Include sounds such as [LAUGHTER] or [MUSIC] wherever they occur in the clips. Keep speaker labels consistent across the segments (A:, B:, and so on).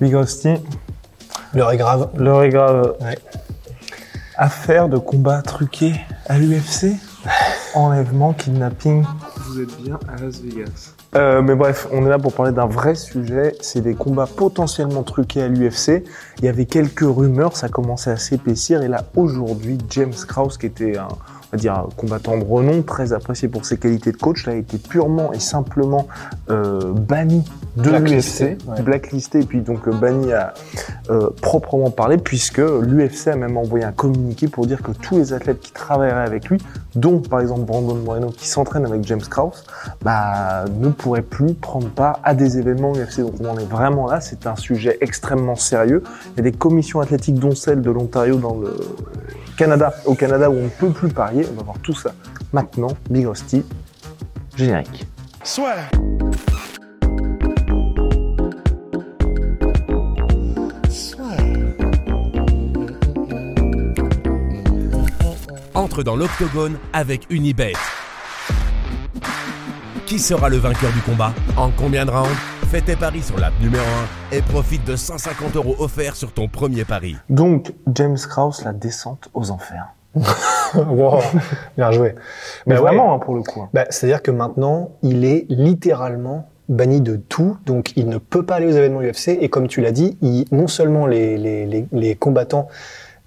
A: Big Rusty,
B: L'heure est grave.
A: l'heure est grave.
B: Ouais.
A: Affaire de combat truqué à l'UFC [LAUGHS] Enlèvement, kidnapping.
C: Vous êtes bien à Las Vegas.
A: Euh, mais bref, on est là pour parler d'un vrai sujet. C'est des combats potentiellement truqués à l'UFC. Il y avait quelques rumeurs, ça commençait à s'épaissir. Et là, aujourd'hui, James Krause, qui était un, on va dire, combattant de renom, très apprécié pour ses qualités de coach, là, a été purement et simplement euh, banni de l'UFC,
B: ouais.
A: blacklisté, et puis donc euh, banni à euh, proprement parler, puisque l'UFC a même envoyé un communiqué pour dire que tous les athlètes qui travailleraient avec lui, dont par exemple Brandon Moreno qui s'entraîne avec James Krause, bah, ne pourraient plus prendre part à des événements UFC. Donc on en est vraiment là, c'est un sujet extrêmement sérieux. Il y a des commissions athlétiques, dont celle de l'Ontario dans le Canada, au Canada où on ne peut plus parier. On va voir tout ça maintenant. Big Rusty, générique.
D: Entre dans l'octogone avec Unibet. Qui sera le vainqueur du combat? En combien de rounds? Fais tes paris sur l'app numéro 1 et profite de 150 euros offerts sur ton premier pari.
A: Donc James Krause, la descente aux enfers. [LAUGHS]
B: wow, bien joué.
A: Mais vraiment
B: ouais.
A: hein, pour le coup. hein.
B: Bah, C'est-à-dire que maintenant, il est littéralement banni de tout, donc il ne peut pas aller aux événements UFC. Et comme tu l'as dit, il- non seulement les, les, les, les combattants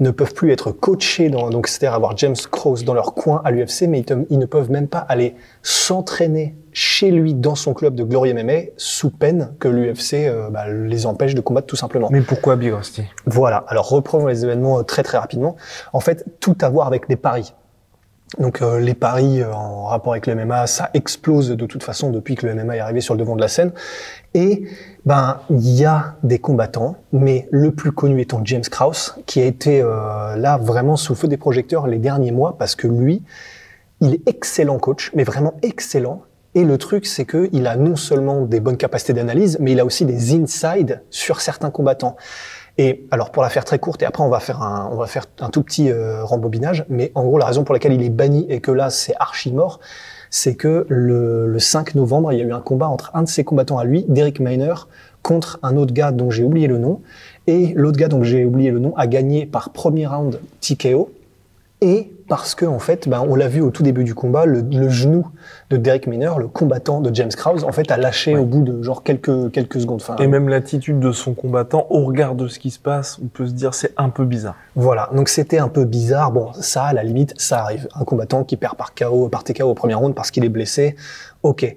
B: ne peuvent plus être coachés, dans, donc c'est-à-dire avoir James Krause dans leur coin à l'UFC, mais ils, te- ils ne peuvent même pas aller s'entraîner chez lui dans son club de Glory MMA sous peine que l'UFC euh, bah, les empêche de combattre tout simplement.
A: Mais pourquoi Big Rusty?
B: Voilà, alors reprenons les événements euh, très très rapidement. En fait, tout à voir avec des paris. Donc euh, les paris euh, en rapport avec le MMA, ça explose de toute façon depuis que le MMA est arrivé sur le devant de la scène. Et ben il y a des combattants, mais le plus connu étant James Krause, qui a été euh, là vraiment sous le feu des projecteurs les derniers mois parce que lui, il est excellent coach, mais vraiment excellent. Et le truc, c'est que il a non seulement des bonnes capacités d'analyse, mais il a aussi des insides sur certains combattants. Et alors pour la faire très courte, et après on va faire un, on va faire un tout petit euh, rembobinage, mais en gros la raison pour laquelle il est banni et que là c'est archi mort, c'est que le, le 5 novembre il y a eu un combat entre un de ses combattants à lui, Derek Miner, contre un autre gars dont j'ai oublié le nom, et l'autre gars dont j'ai oublié le nom a gagné par premier round TKO. Et parce que en fait, ben, on l'a vu au tout début du combat, le, le genou de Derek Miner, le combattant de James Krause, en fait, a lâché au bout de genre quelques quelques secondes. Enfin,
A: Et même l'attitude de son combattant, au regard de ce qui se passe, on peut se dire c'est un peu bizarre.
B: Voilà, donc c'était un peu bizarre. Bon, ça, à la limite, ça arrive. Un combattant qui perd par KO, par TKO au premier round parce qu'il est blessé, ok.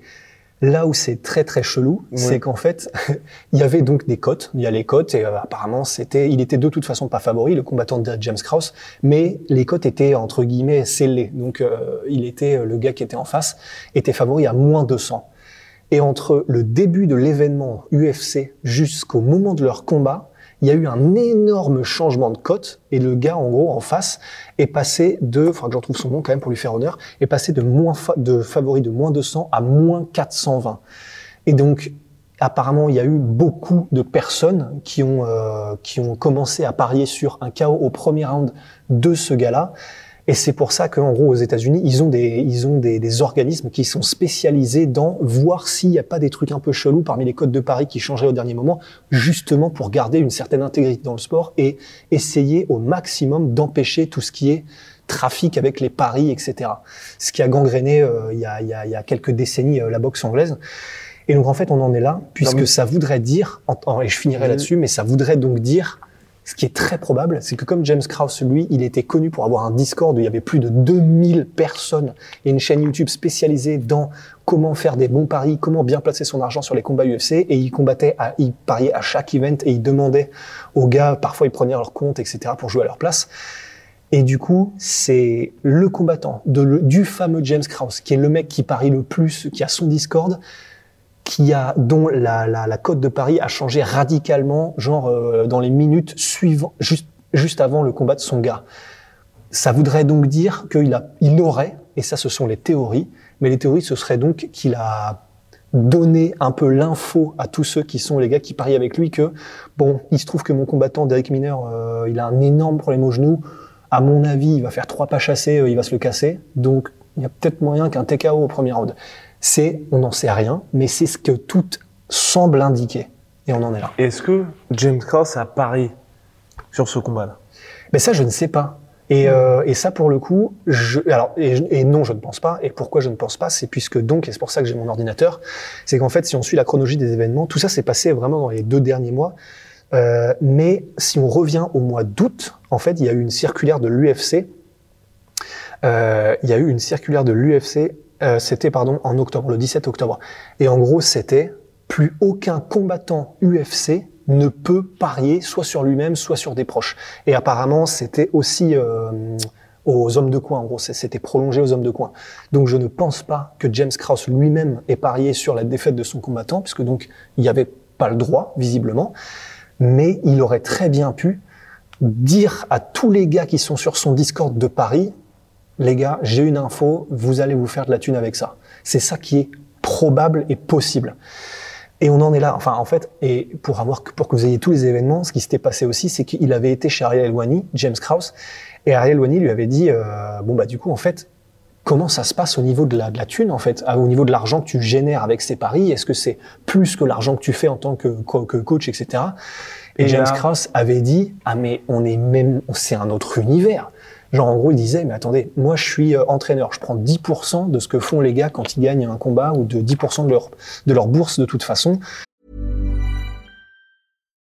B: Là où c'est très très chelou, c'est qu'en fait, [LAUGHS] il y avait donc des cotes. Il y a les cotes et euh, apparemment c'était, il était de toute façon pas favori, le combattant de James Krause, mais les cotes étaient entre guillemets scellées. Donc euh, il était le gars qui était en face était favori à moins 200. Et entre le début de l'événement UFC jusqu'au moment de leur combat, il y a eu un énorme changement de cote et le gars en gros en face est passé de, faudra que j'en trouve son nom quand même pour lui faire honneur, est passé de moins de favori de moins 200 à moins 420. Et donc apparemment il y a eu beaucoup de personnes qui ont euh, qui ont commencé à parier sur un KO au premier round de ce gars-là. Et c'est pour ça qu'en gros, aux États-Unis, ils ont des, ils ont des, des organismes qui sont spécialisés dans voir s'il n'y a pas des trucs un peu chelous parmi les codes de paris qui changeraient au dernier moment, justement pour garder une certaine intégrité dans le sport et essayer au maximum d'empêcher tout ce qui est trafic avec les paris, etc. Ce qui a gangréné euh, il, y a, il, y a, il y a quelques décennies euh, la boxe anglaise. Et donc en fait, on en est là, puisque
A: mais-
B: ça voudrait dire, en- en- et je finirai là-dessus, mais ça voudrait donc dire ce qui est très probable, c'est que comme James Krause, lui, il était connu pour avoir un Discord où il y avait plus de 2000 personnes et une chaîne YouTube spécialisée dans comment faire des bons paris, comment bien placer son argent sur les combats UFC, et il combattait, à, il pariait à chaque event et il demandait aux gars, parfois ils prenaient leur compte, etc., pour jouer à leur place. Et du coup, c'est le combattant du fameux James Krause, qui est le mec qui parie le plus, qui a son Discord, qui a dont la, la, la cote de Paris a changé radicalement, genre euh, dans les minutes suivant, juste juste avant le combat de son gars. Ça voudrait donc dire qu'il a, il aurait, et ça ce sont les théories, mais les théories ce serait donc qu'il a donné un peu l'info à tous ceux qui sont les gars qui parient avec lui que bon, il se trouve que mon combattant Derek Miner, euh, il a un énorme problème au genou. À mon avis, il va faire trois pas chassés, euh, il va se le casser. Donc, il y a peut-être moyen qu'un TKO au premier round. C'est, on n'en sait rien, mais c'est ce que tout semble indiquer. Et on en est là.
A: Est-ce que James Cross a parié sur ce combat-là?
B: Mais ça, je ne sais pas. Et, euh, et ça, pour le coup, je, alors, et, et non, je ne pense pas. Et pourquoi je ne pense pas C'est puisque donc, et c'est pour ça que j'ai mon ordinateur, c'est qu'en fait, si on suit la chronologie des événements, tout ça s'est passé vraiment dans les deux derniers mois. Euh, mais si on revient au mois d'août, en fait, il y a eu une circulaire de l'UFC. Euh, il y a eu une circulaire de l'UFC. Euh, c'était pardon en octobre, le 17 octobre. Et en gros, c'était plus aucun combattant UFC ne peut parier soit sur lui-même, soit sur des proches. Et apparemment, c'était aussi euh, aux hommes de coin. En gros, c'était prolongé aux hommes de coin. Donc, je ne pense pas que James Krause lui-même ait parié sur la défaite de son combattant, puisque donc il n'y avait pas le droit, visiblement. Mais il aurait très bien pu dire à tous les gars qui sont sur son Discord de Paris, les gars, j'ai une info, vous allez vous faire de la thune avec ça. C'est ça qui est probable et possible. Et on en est là. Enfin, en fait, et pour avoir, pour que vous ayez tous les événements, ce qui s'était passé aussi, c'est qu'il avait été chez Ariel Elwani, James Krause, et Ariel Elwani lui avait dit, euh, bon bah du coup, en fait, comment ça se passe au niveau de la, de la thune, en fait, au niveau de l'argent que tu génères avec ces paris Est-ce que c'est plus que l'argent que tu fais en tant que, que coach, etc. Et, et James là... Krause avait dit, ah mais on est même, c'est un autre univers. Genre, en gros, il disait, mais attendez, moi, je suis euh, entraîneur, je prends 10% de ce que font les gars quand ils gagnent un combat ou de 10% de leur, de leur bourse de toute façon.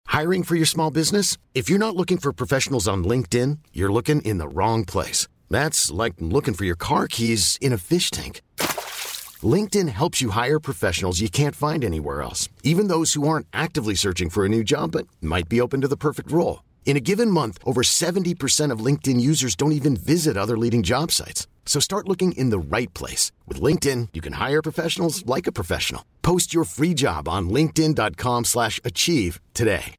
E: Hiring for your small business? If you're not looking for professionals on LinkedIn, you're looking in the wrong place. That's like looking for your car keys in a fish tank. LinkedIn helps you hire professionals you can't find anywhere else, even those who aren't actively searching for a new job but might be open to the perfect role. In a given month, over 70% of LinkedIn users don't even visit other leading job sites. So start looking in the right place. With LinkedIn, you can hire professionals like a professional. Post your free job on linkedin.com slash achieve today.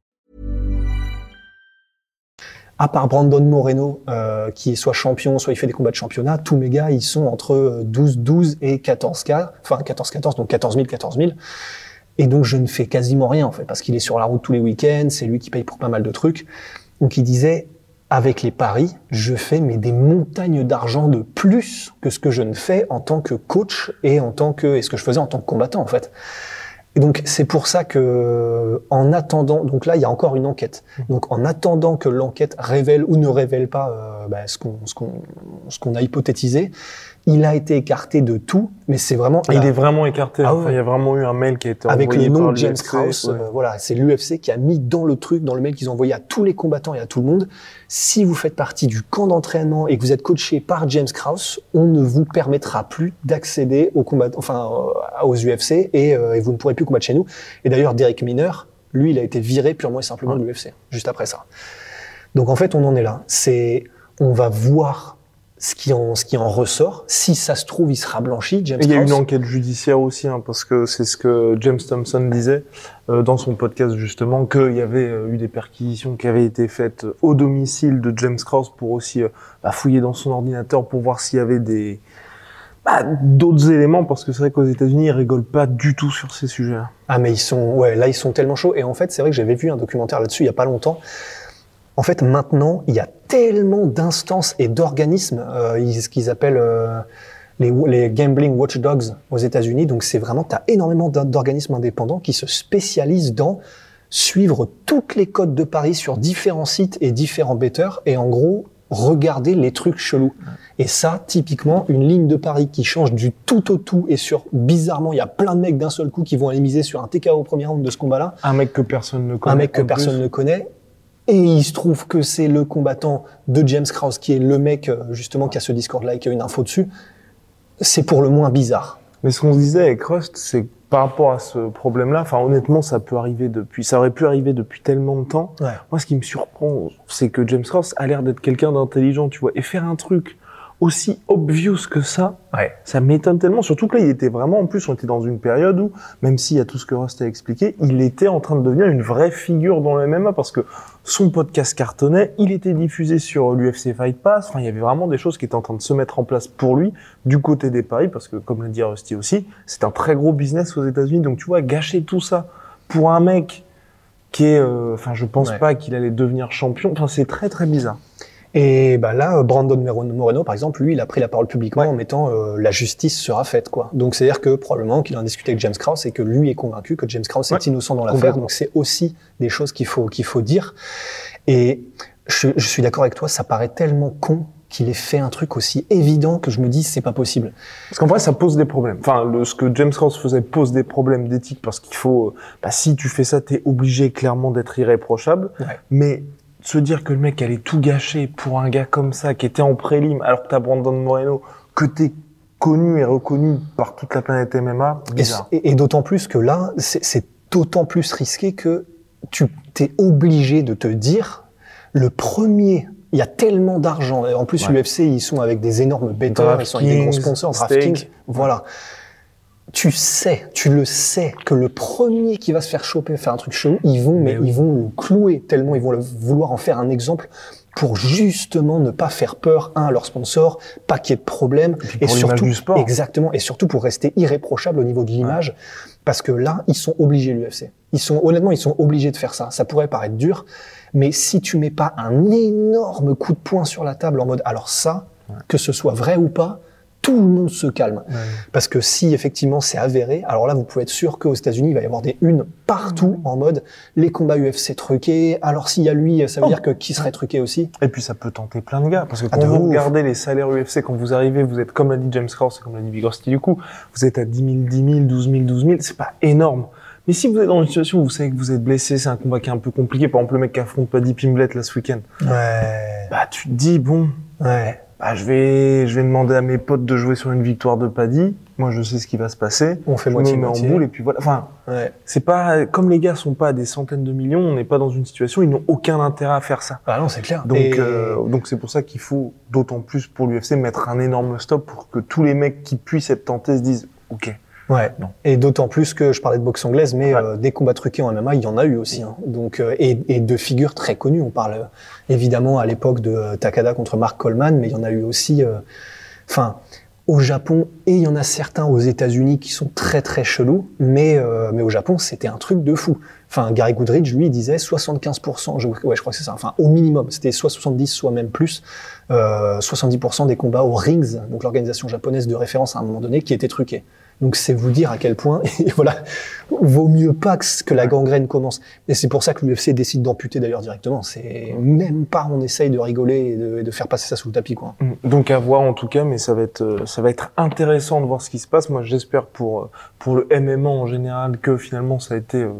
B: À part Brandon Moreno, euh, qui est soit champion, soit il fait des combats de championnat, tous mes gars, ils sont entre 12-12 et 14K, enfin 14-14, donc 14 000, 14 000. Et donc, je ne fais quasiment rien, en fait, parce qu'il est sur la route tous les week-ends, c'est lui qui paye pour pas mal de trucs. Donc, il disait, avec les paris, je fais mais des montagnes d'argent de plus que ce que je ne fais en tant que coach et en tant que, et ce que je faisais en tant que combattant, en fait. Et donc, c'est pour ça que, en attendant, donc là, il y a encore une enquête. Donc, en attendant que l'enquête révèle ou ne révèle pas euh, bah, ce qu'on ce qu'on ce qu'on a hypothétisé, il a été écarté de tout, mais c'est vraiment.
A: Il est vraiment écarté. Ah ouais. enfin, il y a vraiment eu un mail qui a été
B: avec
A: envoyé
B: le nom de James Krause.
A: ouais.
B: euh, voilà, c'est l'UFC qui a mis dans le truc, dans le mail qu'ils ont envoyé à tous les combattants et à tout le monde. Si vous faites partie du camp d'entraînement et que vous êtes coaché par James Krause, on ne vous permettra plus d'accéder aux combats, enfin euh, aux UFC et, euh, et vous ne pourrez plus combattre chez nous. Et d'ailleurs, Derek Miner, lui, il a été viré purement et simplement de l'UFC juste après ça. Donc en fait, on en est là. C'est, on va voir ce qui en, ce qui en ressort. Si ça se trouve, il sera blanchi. James
A: Et il y a une enquête judiciaire aussi, hein, parce que c'est ce que James Thompson disait euh, dans son podcast justement, qu'il y avait euh, eu des perquisitions qui avaient été faites au domicile de James Krause pour aussi euh, bah, fouiller dans son ordinateur pour voir s'il y avait des bah, d'autres éléments, parce que c'est vrai qu'aux États-Unis ils rigolent pas du tout sur ces sujets.
B: Ah mais ils sont ouais là ils sont tellement chauds et en fait c'est vrai que j'avais vu un documentaire là-dessus il y a pas longtemps. En fait maintenant il y a tellement d'instances et d'organismes euh, ce qu'ils appellent euh, les, les gambling watchdogs aux États-Unis donc c'est vraiment tu as énormément d'or- d'organismes indépendants qui se spécialisent dans suivre toutes les codes de paris sur différents sites et différents betteurs et en gros regarder les trucs chelous. Et ça, typiquement, une ligne de pari qui change du tout au tout et sur, bizarrement, il y a plein de mecs d'un seul coup qui vont aller miser sur un TKO au premier round de ce combat-là.
A: Un mec que personne ne connaît.
B: Un mec que personne
A: plus.
B: ne connaît. Et il se trouve que c'est le combattant de James Krause qui est le mec, euh, justement, qui a ce Discord-là et qui a une info dessus. C'est pour le moins bizarre.
A: Mais ce qu'on se disait avec Rust, c'est que par rapport à ce problème-là, enfin honnêtement, ça peut arriver depuis, ça aurait pu arriver depuis tellement de temps.
B: Ouais.
A: Moi, ce qui me surprend, c'est que James Ross a l'air d'être quelqu'un d'intelligent, tu vois, et faire un truc aussi obvious que ça,
B: Ouais.
A: ça m'étonne tellement. Surtout que là, il était vraiment, en plus, on était dans une période où, même s'il y a tout ce que Rust a expliqué, il était en train de devenir une vraie figure dans le MMA parce que son podcast cartonnait, il était diffusé sur l'UFC Fight Pass. Enfin, il y avait vraiment des choses qui étaient en train de se mettre en place pour lui du côté des paris parce que, comme l'a dit Rusty aussi, c'est un très gros business aux États-Unis. Donc, tu vois, gâcher tout ça pour un mec qui est, euh, enfin, je pense
B: Ouais.
A: pas qu'il allait devenir champion. Enfin, c'est très très bizarre.
B: Et bah là, Brandon Moreno, par exemple, lui, il a pris la parole publiquement
A: Ouais.
B: en mettant euh, la justice sera faite, quoi. Donc c'est-à-dire que probablement qu'il en discuté avec James Krause et que lui est convaincu que James Krause
A: Ouais.
B: est innocent dans l'affaire. Donc c'est aussi des choses qu'il faut qu'il faut dire. Et je, je suis d'accord avec toi, ça paraît tellement con qu'il ait fait un truc aussi évident que je me dis c'est pas possible.
A: Parce qu'en vrai, ça pose des problèmes. Enfin, le, ce que James Cross faisait pose des problèmes d'éthique parce qu'il faut, euh, bah, si tu fais ça, t'es obligé clairement d'être irréprochable.
B: Ouais.
A: Mais se dire que le mec allait tout gâcher pour un gars comme ça qui était en prélim, alors que t'as Brandon Moreno, que t'es connu et reconnu par toute la planète MMA,
B: Et,
A: bizarre.
B: et- et d'autant plus que là, c'est d'autant plus risqué que tu t'es obligé de te dire le premier. Il y a tellement d'argent. En plus,
A: Ouais.
B: l'UFC, ils sont avec des énormes betteurs, ils sont avec des gros sponsors. DraftKings. Voilà. Tu sais, tu le sais, que le premier qui va se faire choper, faire un truc chelou, ils vont, mais,
A: Mais oui.
B: ils vont le clouer tellement ils vont le, vouloir en faire un exemple pour justement ne pas faire peur, un, à leurs sponsors, pas qu'il y ait de problème.
A: pour l'image du sport.
B: Exactement. Et surtout pour rester irréprochable au niveau de l'image. Parce que là, ils sont obligés, l'UFC. Ils sont, honnêtement, ils sont obligés de faire ça. Ça pourrait paraître dur, mais si tu mets pas un énorme coup de poing sur la table en mode, alors ça, que ce soit vrai ou pas, tout le monde se calme. Parce que si effectivement c'est avéré, alors là vous pouvez être sûr qu'aux États-Unis il va y avoir des unes partout en mode les combats UFC truqués. Alors s'il y a lui, ça veut
A: Oh.
B: dire que qui serait truqué aussi?
A: Et puis ça peut tenter plein de gars, parce que
B: Ah,
A: quand vous
B: ouf.
A: regardez les salaires UFC, quand vous arrivez, vous êtes comme l'a dit James Cross et comme l'a dit Rusty du coup, vous êtes à 10 000, 10 000, 12 000, 12 000, c'est pas énorme. Mais si vous êtes dans une situation où vous savez que vous êtes blessé, c'est un combat qui est un peu compliqué, par exemple le mec qui affronte Paddy Pimblett là ce week-end,
B: Ouais.
A: bah tu te dis bon,
B: Ouais.
A: Bah je vais, je vais demander à mes potes de jouer sur une victoire de Paddy. Moi je sais ce qui va se passer.
B: On fait
A: je me mets en boule et puis voilà. Enfin,
B: Ouais.
A: c'est pas comme les gars sont pas à des centaines de millions, on n'est pas dans une situation, ils n'ont aucun intérêt à faire ça.
B: Ah non, c'est clair.
A: Donc,
B: Et-
A: euh, donc c'est pour ça qu'il faut d'autant plus pour l'UFC mettre un énorme stop pour que tous les mecs qui puissent être tentés se disent OK.
B: Ouais.
A: Non.
B: Et d'autant plus que je parlais de boxe anglaise, mais
A: Ouais.
B: euh, des combats truqués en MMA, il y en a eu aussi. hein. Donc euh, et, et de figures très connues. On parle euh, évidemment à l'époque de euh, Takada contre Mark Coleman, mais il y en a eu aussi. euh, Enfin. au Japon et il y en a certains aux États-Unis qui sont très très chelous, mais euh, mais au Japon c'était un truc de fou. Enfin Gary Goodridge lui disait 75%, je, ouais je crois que c'est ça. Enfin au minimum c'était soit 70 soit même plus, euh, 70% des combats aux rings, donc l'organisation japonaise de référence à un moment donné qui étaient truqués. Donc c'est vous dire à quel point, [LAUGHS] et voilà, vaut mieux pas que, que la gangrène commence. Et c'est pour ça que l'UFC décide d'amputer d'ailleurs directement. C'est même pas on essaye de rigoler et de, et de faire passer ça sous le tapis quoi.
A: Donc à voir en tout cas, mais ça va être euh, ça va être intéressant de voir ce qui se passe. Moi j'espère pour euh, pour le MMA en général que finalement ça a été euh,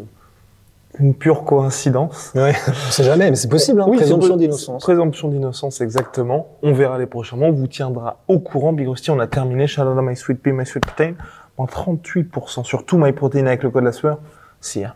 A: une pure coïncidence.
B: Ouais, on sait jamais, mais c'est possible. Hein,
A: Oui,
B: présomption d'innocence.
A: Présomption d'innocence, exactement. On verra les prochains mois. On vous tiendra au courant. Big Rusty, on a terminé. À My Sweet Pea, My Sweet Protein. En 38% sur tout My Protein avec le code la sueur. Si, hein.